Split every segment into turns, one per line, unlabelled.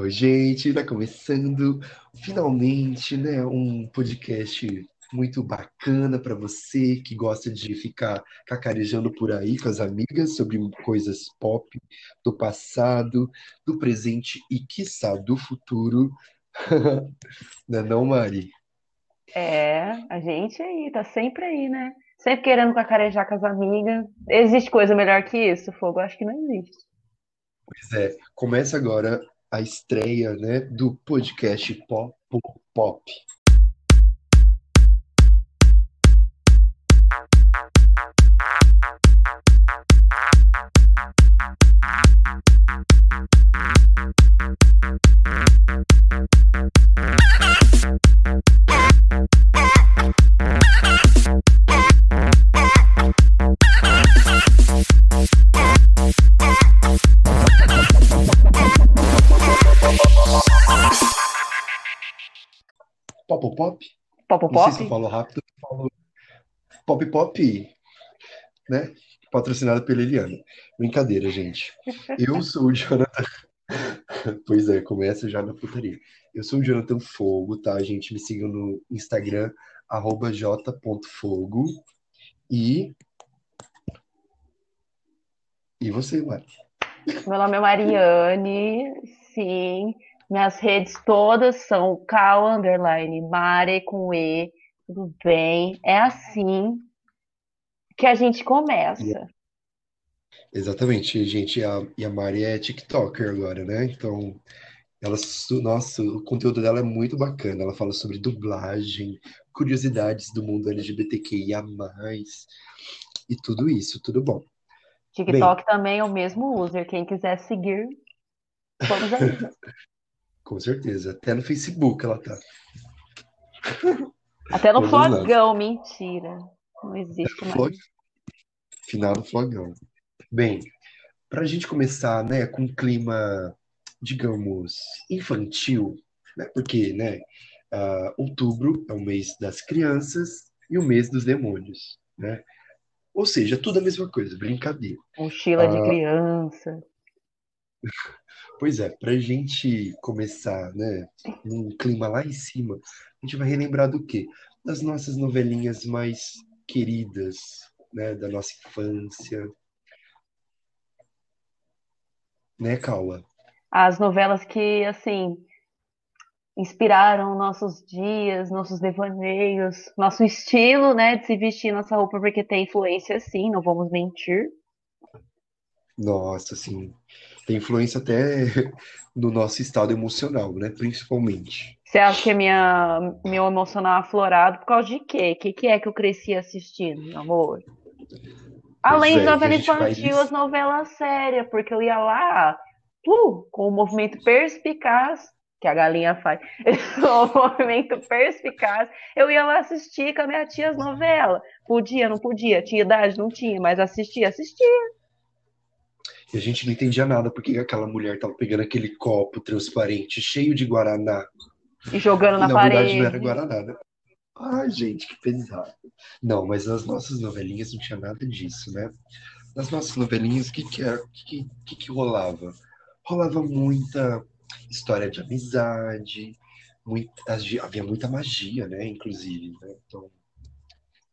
Oi, gente, tá começando finalmente, né, um podcast muito bacana para você que gosta de ficar cacarejando por aí com as amigas sobre coisas pop do passado, do presente e, quiçá, do futuro. Não é não, Mari?
É, a gente aí, tá sempre aí, né? Sempre querendo cacarejar com as amigas. Existe coisa melhor que isso, Fogo? Acho que não existe.
Pois é, começa agora a estreia, né, do podcast Pop Pop. Pop? Pop Não sei se eu falo rápido, eu falo Pop Pop, né? Patrocinado pela Eliana. Brincadeira, gente. Eu sou o Jonathan. Pois é, começa já na putaria. Eu sou o Jonathan Fogo, tá, gente? Me sigam no Instagram, arroba j.fogo. E. E você, Mari?
Meu nome é Mariane, sim. Minhas redes todas são Cal Underline Mare com E. Tudo bem? É assim que a gente começa.
Exatamente, gente. E a, e a Mari é TikToker agora, né? Então, ela, nossa, o conteúdo dela é muito bacana. Ela fala sobre dublagem, curiosidades do mundo LGBTQIA+, e tudo isso, tudo bom. Bem,
TikTok também é o mesmo user. Quem quiser seguir, vamos aí.
com certeza. Até no Facebook ela tá.
Até no
nós.
flogão, mentira. Não existe mais.
Flog... Final do flogão. Bem, para a gente começar, né, com um clima, digamos, infantil, né? Porque, né, ah, outubro é o mês das crianças e o mês dos demônios, né? Ou seja, tudo a mesma coisa, brincadeira.
Mochila de
Ah,
criança.
Pois é, para a gente começar, né, num clima lá em cima, a gente vai relembrar do quê? Das nossas novelinhas mais queridas, né, da nossa infância, né, Caula?
As novelas que, assim, inspiraram nossos dias, nossos devaneios, nosso estilo, né, de se vestir nossa roupa, porque tem influência, sim, não vamos mentir.
Nossa, assim, tem influência até no nosso estado emocional, né? Principalmente.
Você acha que é minha, meu emocional aflorado por causa de quê? O que, que é que eu cresci assistindo, meu amor? Além de
é, a
novela infantil, as novelas sérias, porque eu ia lá, uh, com o movimento perspicaz, que a galinha faz, o movimento perspicaz, eu ia lá assistir com a minha tia as novelas. Podia, não podia, tinha idade, não tinha, mas assistia, assistia.
E a gente não entendia nada porque aquela mulher tava pegando aquele copo transparente cheio de guaraná
E jogando
e
na
na verdade não era
parede.
guaraná, né? Ai, gente, que pesado. Não, mas nas nossas novelinhas não tinha nada disso, né? Nas nossas novelinhas, o que que era, que, que que rolava? Rolava muita história de amizade, muita, havia muita magia, né? Inclusive, né? Então,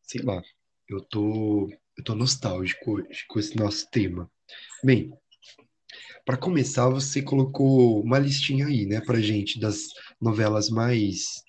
sei lá, eu tô, eu tô nostálgico hoje com esse nosso tema. Bem, para começar, você colocou uma listinha aí, né, pra gente das novelas mais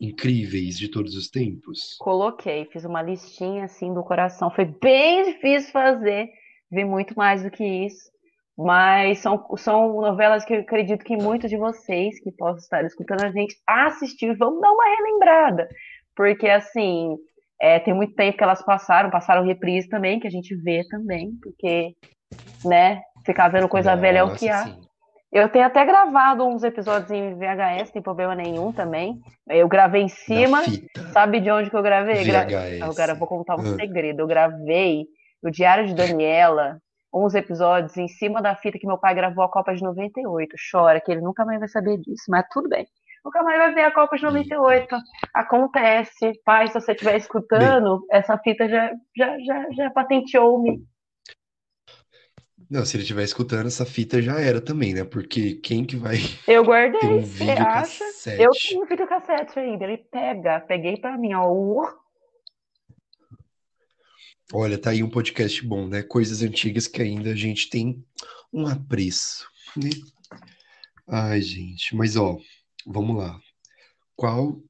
incríveis de todos os tempos.
Coloquei, fiz uma listinha assim do coração. Foi bem difícil fazer, vi muito mais do que isso. Mas são, são novelas que eu acredito que muitos de vocês que possam estar escutando a gente assistir, vão dar uma relembrada. Porque, assim, é, tem muito tempo que elas passaram, passaram reprise também, que a gente vê também, porque, né, ficar vendo coisa velha é o que
Nossa,
há.
sim.
Eu tenho até gravado uns episódios em VHS, tem problema nenhum também. Eu gravei em cima. Sabe de onde que eu gravei? Gra... Agora eu vou contar um
Ah,
segredo. Eu gravei o Diário de Daniela, uns episódios em cima da fita que meu pai gravou a Copa de 98. Chora, que ele nunca mais vai saber disso, mas tudo bem. Nunca mais vai ver a Copa de
eita.
98. Acontece. Pai, se você estiver
Bem,
escutando, essa fita já, já, já, já patenteou-me.
Não, se ele estiver escutando, essa fita já era também, né? Porque quem que vai
Eu
ter um
guardei, você
vídeo
acha? Eu
cassete?
tenho videocassete ainda. Ele pega, peguei pra mim, ó. Uh,
Olha, tá aí um podcast bom, né? Coisas antigas que ainda a gente tem um apreço, né? Ai, gente, mas ó, vamos lá. Qual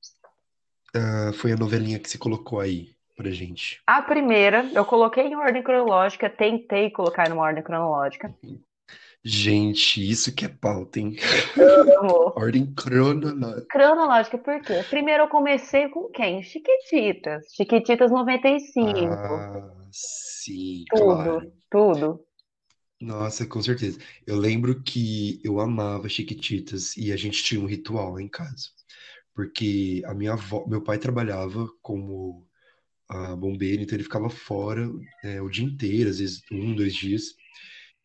ah, foi a novelinha que você colocou aí pra gente?
A primeira, eu coloquei em ordem cronológica, tentei colocar numa ordem cronológica.
Gente, isso que é pauta, hein? Ordem cronológica.
Cronológica, por quê? Primeiro eu comecei com quem? Chiquititas. Chiquititas 95.
Ah, sim,
Tudo,
claro.
tudo.
Nossa, com certeza. Eu lembro que eu amava Chiquititas e a gente tinha um ritual lá em casa. Porque a minha avó, meu pai trabalhava como ah, bombeiro, então ele ficava fora, né, o dia inteiro, às vezes um, dois dias.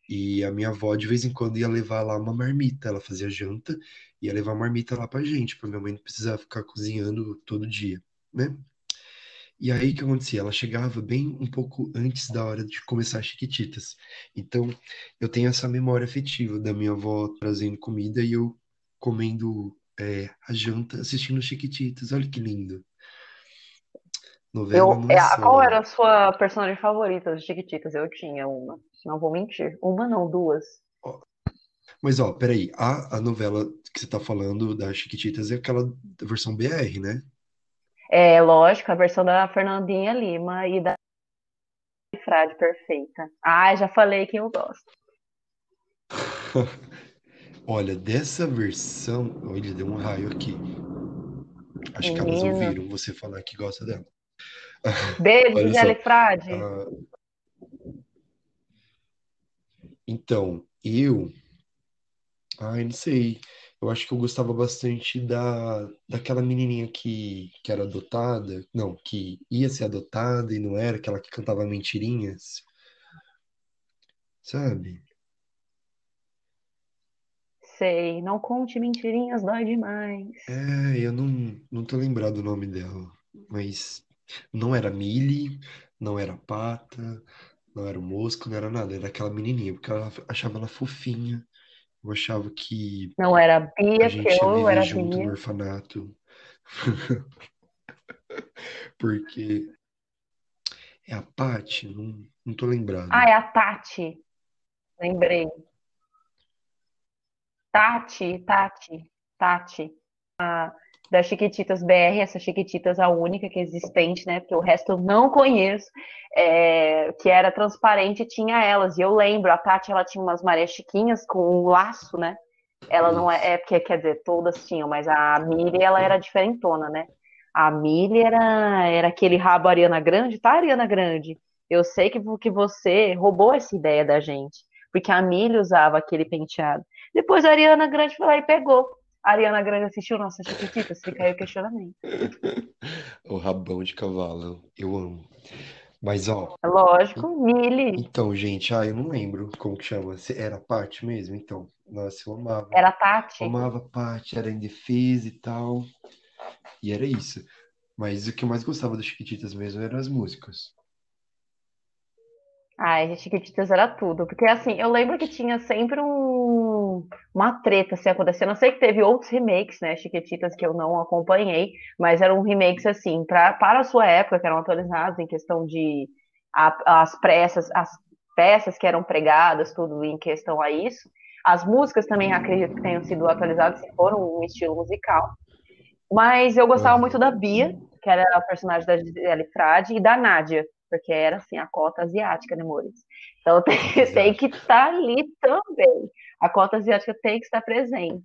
E a minha avó de vez em quando ia levar lá uma marmita. Ela fazia janta e ia levar uma marmita lá pra gente, pra minha mãe não precisar ficar cozinhando todo dia, né? E aí o que acontecia? Ela chegava bem um pouco antes da hora de começar as Chiquititas. Então eu tenho essa memória afetiva da minha avó trazendo comida e eu comendo é, a janta assistindo Chiquititas. Olha que lindo. Novela
Eu, é,
é
qual era a sua personagem favorita das Chiquititas? Eu tinha uma. Não vou mentir. Uma não, duas.
ó, Mas ó, peraí, a, a novela que você tá falando das Chiquititas é aquela versão BR, né?
É, lógico, a versão da Fernandinha Lima e da Frade perfeita. Ah, já falei que eu gosto.
Olha, dessa versão. Olha, deu um raio aqui. Acho que elas ouviram você falar que gosta dela.
Beijo, Gisele. Frade.
ah, então, eu. Ai, não sei. Eu acho que eu gostava bastante da, daquela menininha que, que era adotada. Não, que ia ser adotada e não era, aquela que cantava mentirinhas, sabe?
Sei, não conte mentirinhas, dói demais.
É, eu não, não tô lembrado o nome dela. Mas não era Millie, não era Pata, não era o Mosco, não era nada. Era aquela menininha, porque ela achava ela fofinha. Eu achava que
Não era
a
Bia, que
gente ia
eu era
junto no
Bia.
orfanato. Porque é a Paty, não, não tô
Ah,
lembrado.
é a Tati. Lembrei. Tati, Tati, Tati. Das Chiquititas BR, essa Chiquititas a única que é existente, né? Porque o resto eu não conheço. é, que era transparente e tinha elas. E eu lembro, a Tati ela tinha umas Maria Chiquinhas com um laço, né? Ela não é, é porque, quer dizer, todas tinham, mas a Miri, ela era diferentona, né? A Miri era, era aquele rabo Ariana Grande, tá, Ariana Grande? Eu sei que, que você roubou essa ideia da gente, porque a Miri usava aquele penteado. Depois a Ariana Grande foi lá e pegou. A Ariana Grande assistiu nossa Chiquititas, fica aí o questionamento.
O rabão de cavalo, eu amo. Mas ó,
É Lógico, Mili
então, gente, ah, eu não lembro como que chama. Era Paty mesmo? Então, nossa, eu amava.
era Tati.
amava Paty, era indefesa e tal. E era isso. Mas o que eu mais gostava das Chiquititas mesmo eram as músicas.
Ai, Chiquititas era tudo. Porque assim, eu lembro que tinha sempre um, uma treta assim, acontecendo. Eu sei que teve outros remakes, né? Chiquititas que eu não acompanhei, mas eram remakes assim, pra, para a sua época, que eram atualizados em questão de a- as peças, as peças que eram pregadas, tudo em questão a isso. As músicas também acredito que tenham sido atualizadas, se foram um estilo musical. Mas eu gostava muito da. Bia, que era a personagem da Gisele Frade, e da Nádia, porque era assim, a cota asiática, né, amores? Então tem, tem que estar ali também. A cota asiática tem que estar presente.